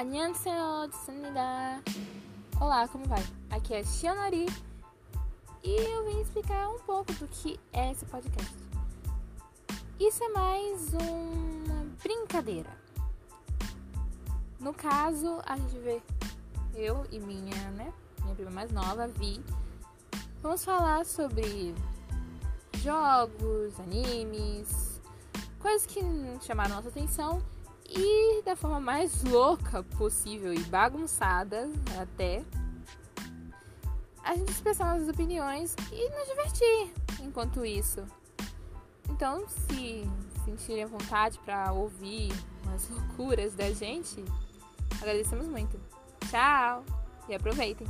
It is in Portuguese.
Annyeonghaseyo, Tsunida. Olá, como vai? Aqui é Shionori e eu vim explicar um pouco do que é esse podcast. Isso é mais uma brincadeira. No caso, a gente vê eu e minha, né, minha prima mais nova, Vi, vamos falar sobre jogos, animes, coisas que chamaram nossa atenção e da forma mais louca possível e bagunçada até a gente expressar nossas opiniões e nos divertir enquanto isso. Então, se sentirem vontade para ouvir umas loucuras da gente, agradecemos muito. Tchau e aproveitem!